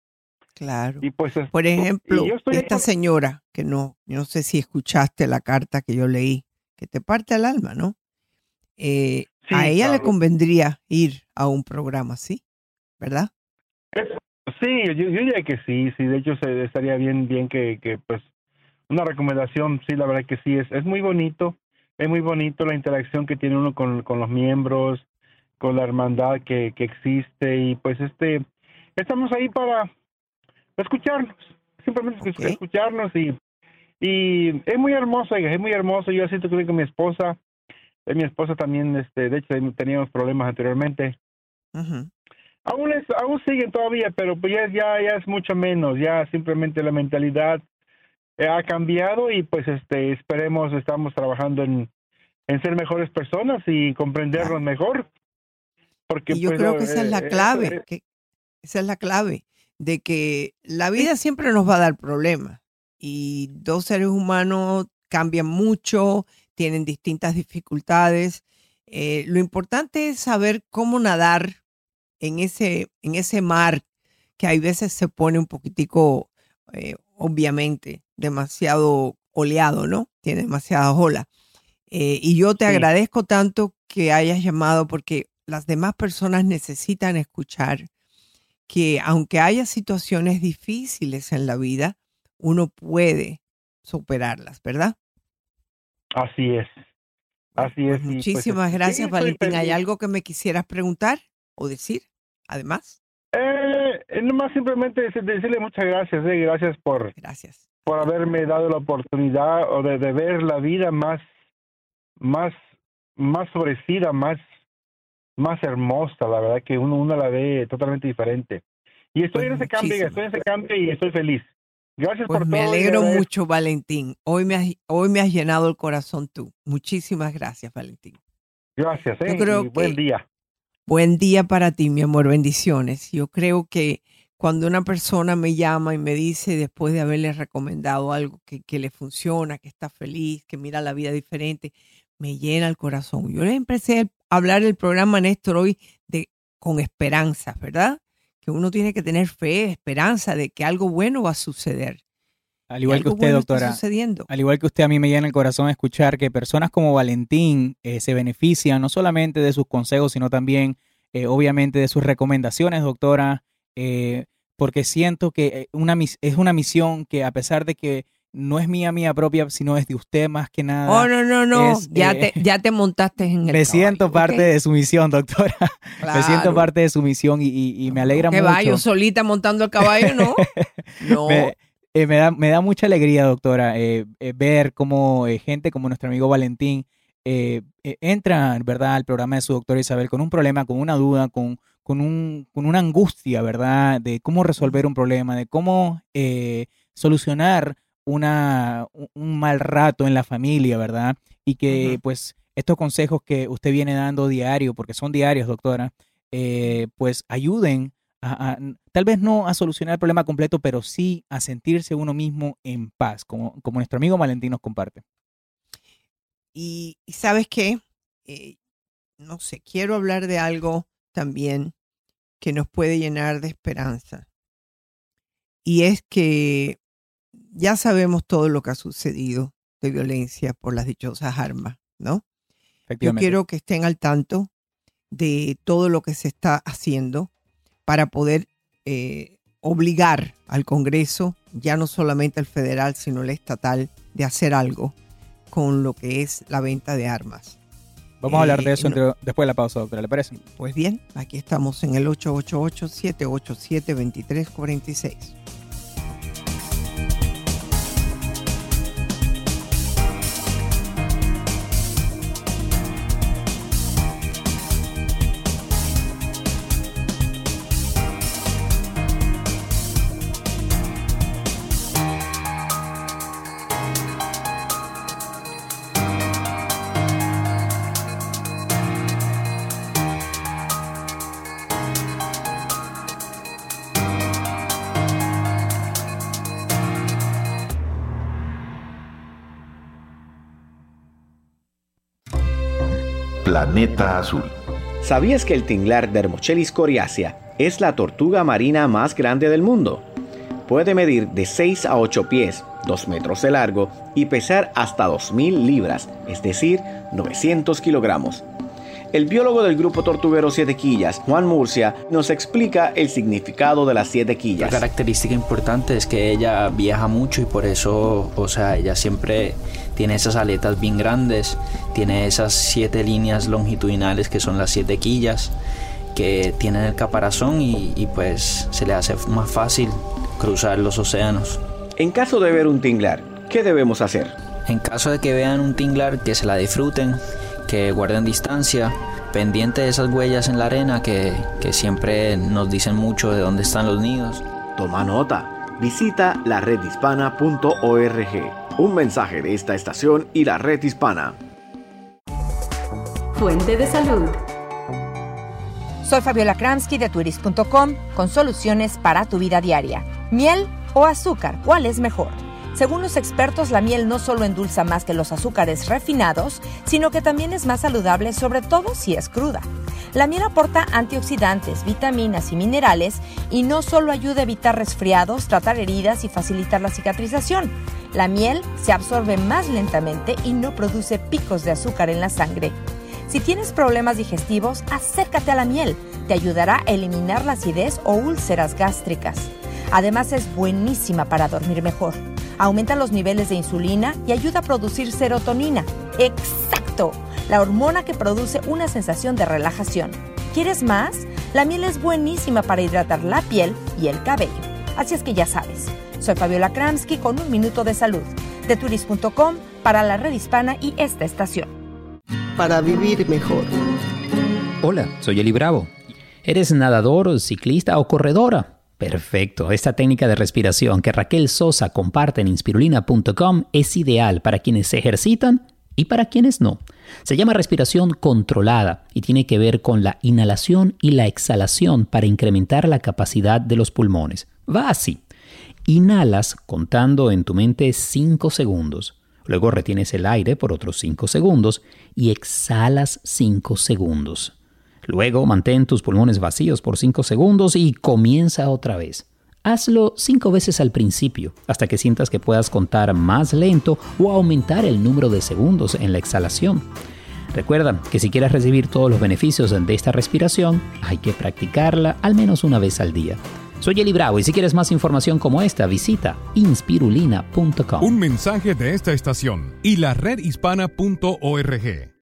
Claro. Y pues, Por ejemplo, esta señora, que no, no sé si escuchaste la carta que yo leí, que te parte el alma, ¿no? Eh, a ella le convendría ir a un programa así, ¿verdad? Sí, yo, diría que sí, sí, de hecho se, estaría bien, bien que, que, pues, una recomendación, sí, la verdad que sí, es, es muy bonito, es muy bonito la interacción que tiene uno con, con los miembros, con la hermandad que, que existe y pues este, estamos ahí para escucharnos, simplemente escucharnos y, y es muy hermoso, es muy hermoso, yo siento que con mi esposa, eh, mi esposa también, este, de hecho teníamos problemas anteriormente. Aún, es, aún siguen todavía, pero pues ya, ya, ya es mucho menos, ya simplemente la mentalidad ha cambiado y pues este esperemos, estamos trabajando en, en ser mejores personas y comprendernos mejor. Porque, y yo pues, creo que esa es la eh, clave, que esa es la clave, de que la vida siempre nos va a dar problemas y dos seres humanos cambian mucho, tienen distintas dificultades. Eh, lo importante es saber cómo nadar en ese, en ese mar que hay veces se pone un poquitico, eh, obviamente, demasiado oleado, ¿no? Tiene demasiadas olas. Eh, y yo te agradezco tanto que hayas llamado porque las demás personas necesitan escuchar que aunque haya situaciones difíciles en la vida, uno puede superarlas, ¿verdad? Así es. Así es. Pues muchísimas gracias, Valentín. ¿Hay algo que me quisieras preguntar o decir, además? Eh, nomás simplemente decirle muchas gracias, eh, gracias por, gracias. por haberme dado la oportunidad o de, ver la vida más, más, más sobrecida, más, más hermosa, la verdad que uno, uno la ve totalmente diferente. Y estoy pues en ese cambio, estoy en ese cambio y estoy feliz. Gracias pues por me alegro mucho, Valentín. Hoy me, has, hoy me has llenado el corazón tú. Muchísimas gracias, Valentín. Gracias, eh, y buen día. Buen día para ti, mi amor. Bendiciones. Yo creo que cuando una persona me llama y me dice, después de haberle recomendado algo que, que le funciona, que está feliz, que mira la vida diferente, me llena el corazón. Yo le empecé a hablar el programa, Néstor, hoy de, con esperanzas, ¿verdad? uno tiene que tener fe, esperanza de que algo bueno va a suceder. Al igual que usted, doctora. Al igual que usted, a mí me llena el corazón escuchar que personas como Valentín eh, se benefician no solamente de sus consejos, sino también, eh, obviamente, de sus recomendaciones, doctora, eh, porque siento que una, es una misión que a pesar de que no es mía, mía propia, sino es de usted más que nada. Oh, no, no, no. ya, te, ya te montaste en el. Me siento parte de su misión, doctora. Me siento parte de su misión y, me alegra mucho. Que va yo solita montando el caballo, ¿no? no. Eh, me, da, me da mucha alegría, doctora, eh, eh, ver cómo gente como nuestro amigo Valentín entra, ¿verdad?, al programa de su doctora Isabel con un problema, con una duda, con, con, un, con una angustia, ¿verdad?, de cómo resolver un problema, de cómo solucionar una, un mal rato en la familia, ¿verdad? Y que pues estos consejos que usted viene dando diario, porque son diarios, doctora, eh, pues ayuden a, tal vez no a solucionar el problema completo, pero sí a sentirse uno mismo en paz, como, como nuestro amigo Valentín nos comparte. Y, sabes qué, eh, no sé, quiero hablar de algo también que nos puede llenar de esperanza. Y es que ya sabemos todo lo que ha sucedido de violencia por las dichosas armas, ¿no? Yo quiero que estén al tanto de todo lo que se está haciendo para poder eh, obligar al Congreso, ya no solamente el federal, sino el estatal, de hacer algo con lo que es la venta de armas. Vamos a hablar de eh, eso después de la pausa, doctora, ¿le parece? Pues bien, aquí estamos en el 888-787-2346. Planeta Azul. ¿Sabías que el tinglar Dermochelis coriacea es la tortuga marina más grande del mundo? Puede medir de 6 a 8 pies 2 metros de largo y pesar hasta 2.000 libras, es decir, 900 kilogramos. El biólogo del grupo tortuguero Siete Quillas, Juan Murcia, nos explica el significado de las siete quillas. La característica importante es que ella viaja mucho y por eso, o sea, ella siempre tiene esas aletas bien grandes, tiene esas siete líneas longitudinales que son las siete quillas que tienen el caparazón y, y pues se le hace más fácil cruzar los océanos. En caso de ver un tinglar, ¿qué debemos hacer? En caso de que vean un tinglar, que se la disfruten, que guarden distancia, pendiente de esas huellas en la arena que, que siempre nos dicen mucho de dónde están los nidos. Toma nota. Visita la redhispana.org. Un mensaje de esta estación y la red hispana. Fuente de salud. Soy Fabiola Kramsky de turis.com con soluciones para tu vida diaria. Miel o azúcar, ¿cuál es mejor? Según los expertos, la miel no solo endulza más que los azúcares refinados, sino que también es más saludable, sobre todo si es cruda. La miel aporta antioxidantes, vitaminas y minerales y no solo ayuda a evitar resfriados, tratar heridas y facilitar la cicatrización. La miel se absorbe más lentamente y no produce picos de azúcar en la sangre. Si tienes problemas digestivos, acércate a la miel. Te ayudará a eliminar la acidez o úlceras gástricas. Además es buenísima para dormir mejor. Aumenta los niveles de insulina y ayuda a producir serotonina. ¡Exacto! La hormona que produce una sensación de relajación. ¿Quieres más? La miel es buenísima para hidratar la piel y el cabello. Así es que ya sabes. Soy Fabiola Kramsky con un minuto de salud. De turis.com para la red hispana y esta estación. Para vivir mejor. Hola, soy Eli Bravo. ¿Eres nadador, ciclista o corredora? Perfecto. Esta técnica de respiración que Raquel Sosa comparte en inspirulina.com es ideal para quienes se ejercitan y para quienes no. Se llama respiración controlada y tiene que ver con la inhalación y la exhalación para incrementar la capacidad de los pulmones. Va así. Inhalas contando en tu mente 5 segundos. Luego retienes el aire por otros 5 segundos y exhalas 5 segundos. Luego mantén tus pulmones vacíos por 5 segundos y comienza otra vez. Hazlo 5 veces al principio, hasta que sientas que puedas contar más lento o aumentar el número de segundos en la exhalación. Recuerda que si quieres recibir todos los beneficios de esta respiración, hay que practicarla al menos una vez al día. Soy Eli Bravo y si quieres más información como esta, visita inspirulina.com. Un mensaje de esta estación y la redhispana.org.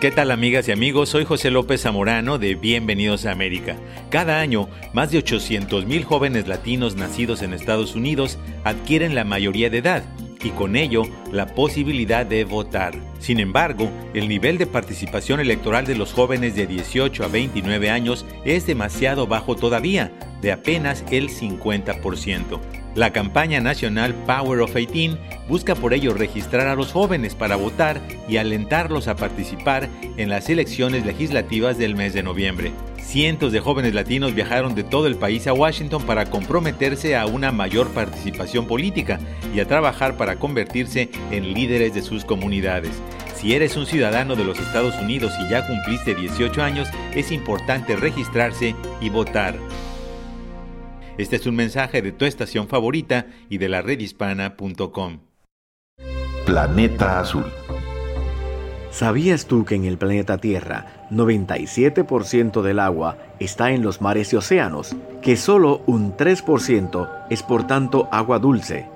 ¿Qué tal amigas y amigos? Soy José López Zamorano de Bienvenidos a América. Cada año, más de 800.000 jóvenes latinos nacidos en Estados Unidos adquieren la mayoría de edad y con ello la posibilidad de votar. Sin embargo, el nivel de participación electoral de los jóvenes de 18 a 29 años es demasiado bajo todavía, de apenas el 50%. La campaña nacional Power of 18 busca por ello registrar a los jóvenes para votar y alentarlos a participar en las elecciones legislativas del mes de noviembre. Cientos de jóvenes latinos viajaron de todo el país a Washington para comprometerse a una mayor participación política y a trabajar para convertirse en líderes de sus comunidades. Si eres un ciudadano de los Estados Unidos y ya cumpliste 18 años, es importante registrarse y votar. Este es un mensaje de tu estación favorita y de la redhispana.com. Planeta Azul. ¿Sabías tú que en el planeta Tierra 97% del agua está en los mares y océanos? Que solo un 3% es por tanto agua dulce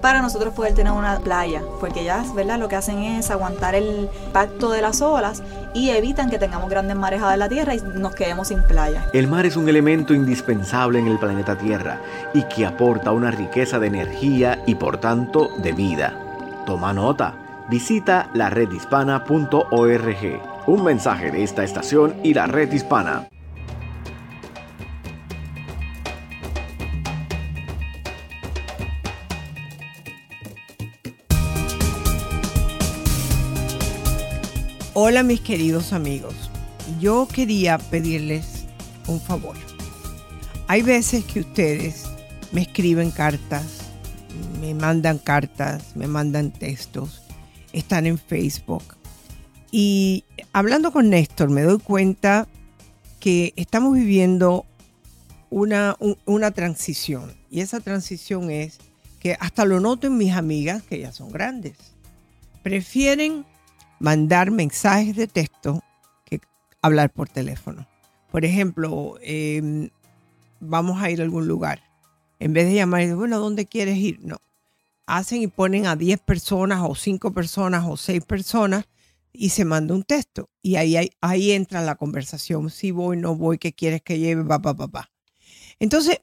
para nosotros poder tener una playa, porque ellas, ¿verdad? Lo que hacen es aguantar el impacto de las olas y evitan que tengamos grandes marejadas en la Tierra y nos quedemos sin playa. El mar es un elemento indispensable en el planeta Tierra y que aporta una riqueza de energía y por tanto de vida. Toma nota. Visita la redhispana.org. Un mensaje de esta estación y la red hispana. Hola mis queridos amigos. Yo quería pedirles un favor. Hay veces que ustedes me escriben cartas, me mandan cartas, me mandan textos, están en Facebook. Y hablando con Néstor me doy cuenta que estamos viviendo una, una transición. Y esa transición es que hasta lo noto en mis amigas que ya son grandes. Prefieren mandar mensajes de texto que hablar por teléfono. Por ejemplo, em, vamos a ir a algún lugar. En vez de llamar bueno, ¿dónde quieres ir? No. Hacen y ponen a 10 personas o 5 personas o 6 personas y se manda un texto. Y ahí, ahí, entra la conversación. Si voy, no voy, qué quieres que lleve, va, va, Entonces,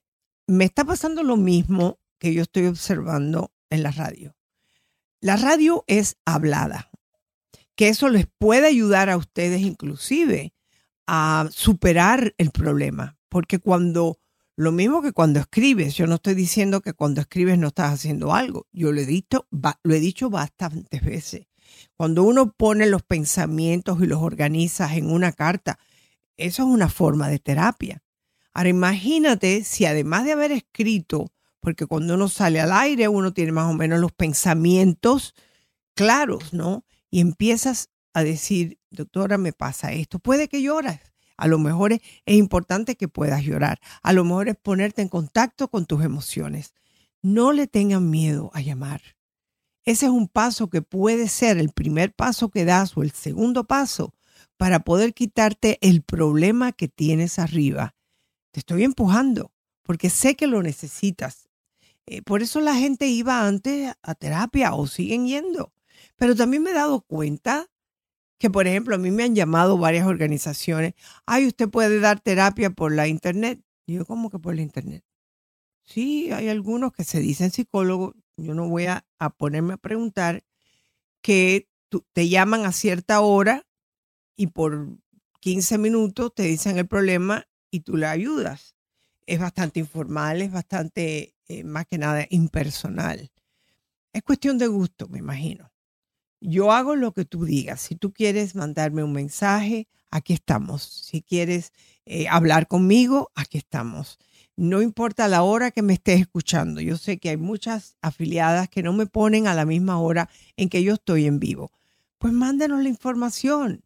me está pasando lo mismo que yo estoy observando en la radio. La radio es hablada, que eso les puede ayudar a ustedes inclusive a superar el problema, porque cuando, lo mismo que cuando escribes, yo no estoy diciendo que cuando escribes no estás haciendo algo, yo lo he dicho, lo he dicho bastantes veces. Cuando uno pone los pensamientos y los organiza en una carta, eso es una forma de terapia. Ahora imagínate si además de haber escrito, porque cuando uno sale al aire uno tiene más o menos los pensamientos claros, ¿no? Y empiezas a decir, doctora, me pasa esto. Puede que lloras. A lo mejor es, importante que puedas llorar. A lo mejor es ponerte en contacto con tus emociones. No le tengan miedo a llamar. Ese es un paso que puede ser el primer paso que das o el segundo paso para poder quitarte el problema que tienes arriba. Te estoy empujando porque sé que lo necesitas. Eh, por eso la gente iba antes a terapia o siguen yendo. Pero también me he dado cuenta que, por ejemplo, a mí me han llamado varias organizaciones, ay, usted puede dar terapia por la internet. Yo, ¿cómo que por la internet? Sí, hay algunos que se dicen psicólogos, yo no voy a, ponerme a preguntar, que te llaman a cierta hora y por 15 minutos te dicen el problema y tú le ayudas. Es bastante informal, es bastante, eh, más que nada, impersonal. Es cuestión de gusto, me imagino. Yo hago lo que tú digas. Si tú quieres mandarme un mensaje, aquí estamos. Si quieres eh, hablar conmigo, aquí estamos. No importa la hora que me estés escuchando. Yo sé que hay muchas afiliadas que no me ponen a la misma hora en que yo estoy en vivo. Pues mándanos la información.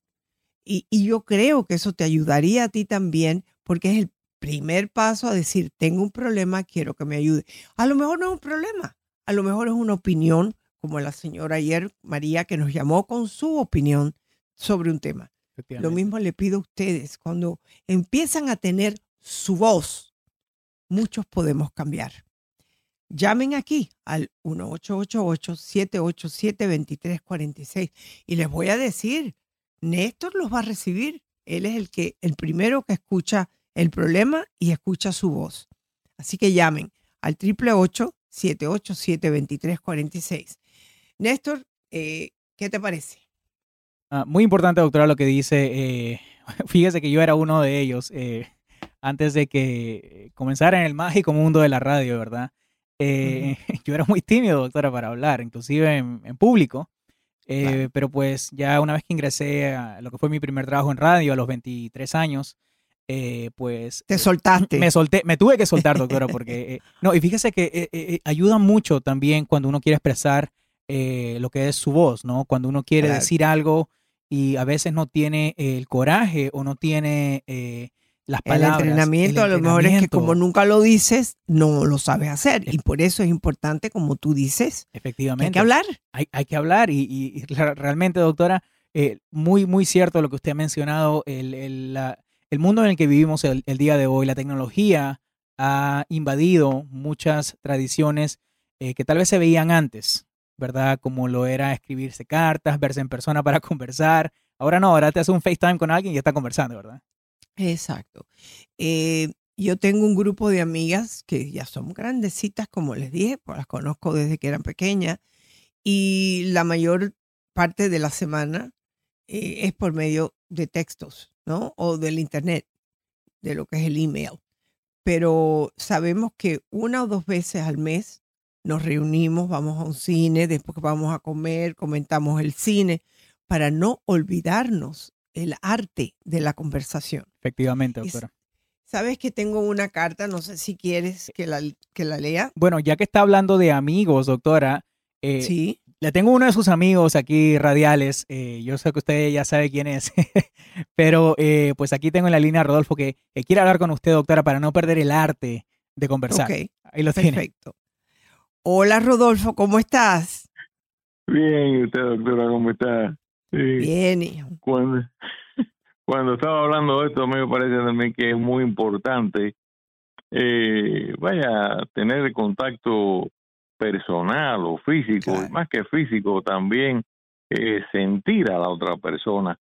Y, y yo creo que eso te ayudaría a ti también porque es el primer paso a decir, tengo un problema, quiero que me ayude. A lo mejor no es un problema, a lo mejor es una opinión como la señora ayer, María, que nos llamó con su opinión sobre un tema. Lo mismo le pido a ustedes, cuando empiezan a tener su voz, muchos podemos cambiar. Llamen aquí al 1888-787-2346 y les voy a decir, Néstor los va a recibir. Él es el que el primero que escucha el problema y escucha su voz. Así que llamen al 888-787-2346. Néstor, eh, ¿qué te parece? Ah, muy importante, doctora, lo que dice. Eh, fíjese que yo era uno de ellos eh, antes de que comenzara en el mágico mundo de la radio, ¿verdad? Yo era muy tímido, doctora, para hablar, inclusive en, público. Pero pues ya una vez que ingresé a lo que fue mi primer trabajo en radio a los 23 años, pues... Te soltaste. Me solté, me tuve que soltar, doctora, porque... no, y fíjese que ayuda mucho también cuando uno quiere expresar eh, lo que es su voz, ¿no? Cuando uno quiere decir algo y a veces no tiene el coraje o no tiene eh, las palabras. El entrenamiento, a lo mejor es que como nunca lo dices, no lo sabes hacer. Y por eso es importante, como tú dices, Efectivamente. hay que hablar. Hay, hay que hablar y, realmente, doctora, eh, muy, muy cierto lo que usted ha mencionado, el, el, mundo en el que vivimos el, día de hoy, la tecnología ha invadido muchas tradiciones que tal vez se veían antes, ¿verdad? Como lo era escribirse cartas, verse en persona para conversar. Ahora no, ahora te hace un FaceTime con alguien y ya está conversando, ¿verdad? Exacto. Eh, yo tengo un grupo de amigas que ya son grandecitas, como les dije, pues las conozco desde que eran pequeñas, y la mayor parte de la semana eh, es por medio de textos, ¿no? O del Internet, de lo que es el email. Pero sabemos que una o dos veces al mes nos reunimos, vamos a un cine, después vamos a comer, comentamos el cine, para no olvidarnos el arte de la conversación. Efectivamente, doctora. Sabes que tengo una carta, no sé si quieres que la, que la lea. Bueno, ya que está hablando de amigos, doctora, eh, sí. le tengo uno de sus amigos aquí radiales, eh, yo sé que usted ya sabe quién es, pero eh, pues aquí tengo en la línea a Rodolfo que quiere hablar con usted, doctora, para no perder el arte de conversar. Ok, Ahí lo tiene. Hola Rodolfo, ¿cómo estás? Bien, ¿y usted, doctora, cómo está? Sí. Bien, hijo. Cuando, cuando estaba hablando de esto, a mí me parece también que es muy importante, eh, vaya, tener contacto personal o físico, más que físico, también eh, sentir a la otra persona.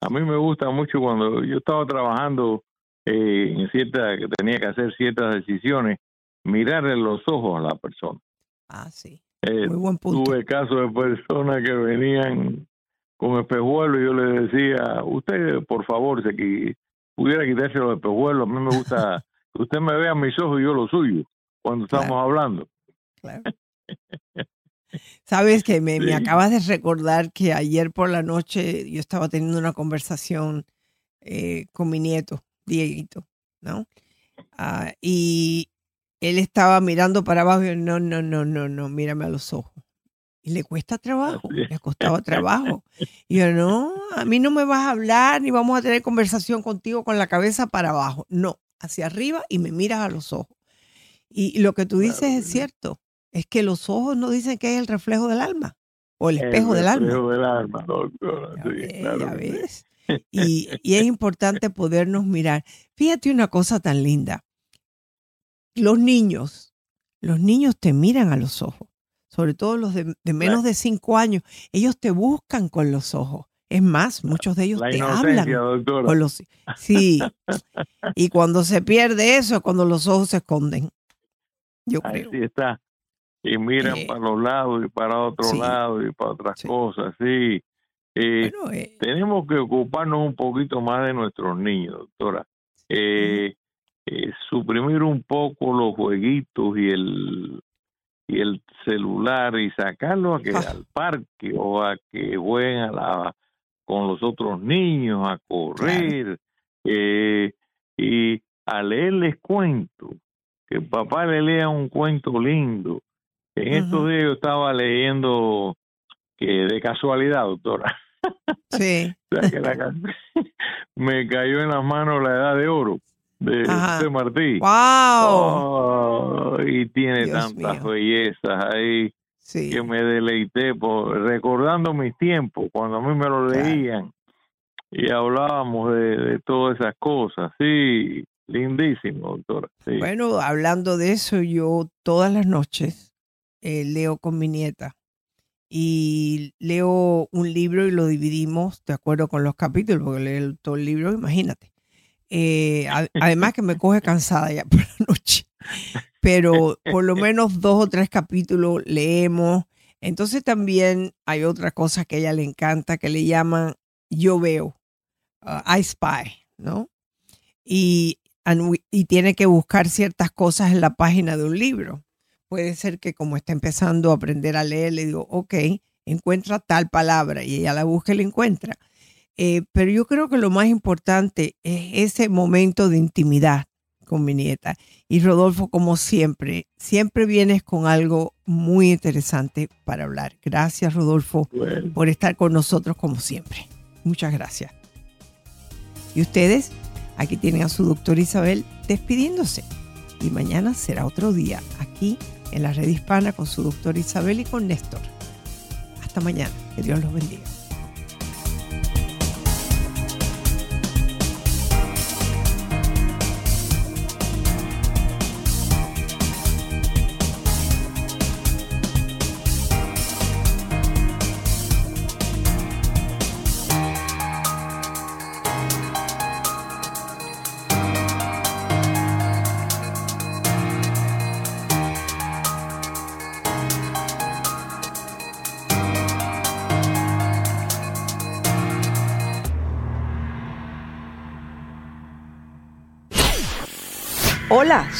A mí me gusta mucho cuando yo estaba trabajando eh, en cierta, que tenía que hacer ciertas decisiones, mirarle los ojos a la persona. Ah, sí. Eh, Muy buen punto. Tuve casos de personas que venían con espejuelos y yo le decía, usted por favor, se pudiera quitarse los espejuelos, a mí me gusta que usted me vea mis ojos y yo los suyos cuando estamos hablando. Sabes que me, me Sí. acabas de recordar que ayer por la noche yo estaba teniendo una conversación eh, con mi nieto, Dieguito, ¿no? Ah, y él estaba mirando para abajo y yo, no, no, no, no, no, mírame a los ojos. Y le cuesta trabajo, le ha costado trabajo. Y yo, no, a mí no me vas a hablar ni vamos a tener conversación contigo con la cabeza para abajo. No, hacia arriba y me miras a los ojos. Y lo que tú dices es cierto, es que los ojos no dicen que es el reflejo del alma o el espejo del alma. reflejo del alma, doctora. Sí, claro sí. ves. Y, y es importante podernos mirar. Fíjate una cosa tan linda. Los niños, los niños te miran a los ojos, sobre todo los de, de menos de cinco años. Ellos te buscan con los ojos. Es más, muchos de ellos te hablan doctora. con los sí. Y cuando se pierde eso, es cuando los ojos se esconden. Yo creo. Está. Y miran Eh, para los lados y para otro sí. lado y para otras cosas, sí. Eh, tenemos que ocuparnos un poquito más de nuestros niños, doctora. Eh, eh, suprimir un poco los jueguitos y el y el celular y sacarlo a que al parque o a que jueguen a la, con los otros niños a correr eh, y a leerles cuentos que papá le lea un cuento lindo. En estos días yo estaba leyendo que de casualidad doctora. Sí. o sea, que la me cayó en las manos la edad de oro de. José Martí ¡Wow! Oh, y tiene Dios tantas mío. bellezas ahí Sí. que me deleité por recordando mis tiempos cuando a mí me lo leían y hablábamos de, de todas esas cosas sí lindísimo doctora sí. Bueno, hablando de eso, yo todas las noches eh, leo con mi nieta y leo un libro y lo dividimos de acuerdo con los capítulos, porque leo todo el libro, imagínate. Eh, a- además que me coge cansada ya por la noche, pero por lo menos dos o tres capítulos leemos. Entonces también hay otra cosa que a ella le encanta, que le llaman Yo Veo, uh, I Spy, ¿no? y, we- y tiene que buscar ciertas cosas en la página de un libro. Puede ser que como está empezando a aprender a leer, le digo, ok, encuentra tal palabra y ella la busca y la encuentra. Eh, pero yo creo que lo más importante es ese momento de intimidad con mi nieta. Y Rodolfo, como siempre, siempre vienes con algo muy interesante para hablar. Gracias, Rodolfo, por estar con nosotros como siempre. Muchas gracias. Y ustedes, aquí tienen a su doctora Isabel despidiéndose. Y mañana será otro día aquí en la red hispana con su doctora Isabel y con Néstor. Hasta mañana. Que Dios los bendiga.